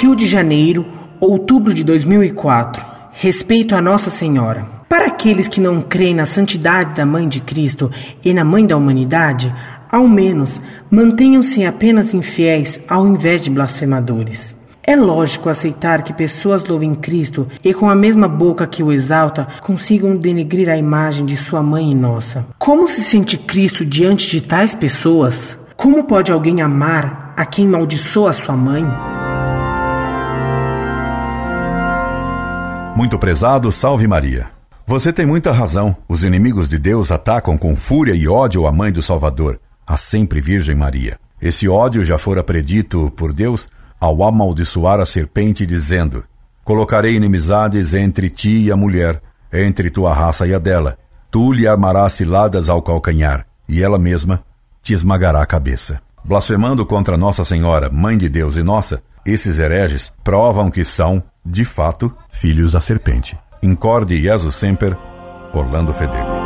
Rio de Janeiro, outubro de 2004. Respeito a Nossa Senhora. Para aqueles que não creem na santidade da Mãe de Cristo e na Mãe da humanidade, ao menos mantenham-se apenas infiéis ao invés de blasfemadores. É lógico aceitar que pessoas louvem Cristo e com a mesma boca que o exalta consigam denegrir a imagem de sua mãe e nossa. Como se sente Cristo diante de tais pessoas? Como pode alguém amar a quem maldiçoa sua mãe? Muito prezado, salve Maria. Você tem muita razão. Os inimigos de Deus atacam com fúria e ódio a mãe do Salvador, a sempre Virgem Maria. Esse ódio já fora predito por Deus ao amaldiçoar a serpente, dizendo: Colocarei inimizades entre ti e a mulher, entre tua raça e a dela. Tu lhe armarás ciladas ao calcanhar, e ela mesma te esmagará a cabeça. Blasfemando contra Nossa Senhora, Mãe de Deus e nossa, esses hereges provam que são, de fato, filhos da serpente. Incorde Jesus Semper, Orlando Fedeli.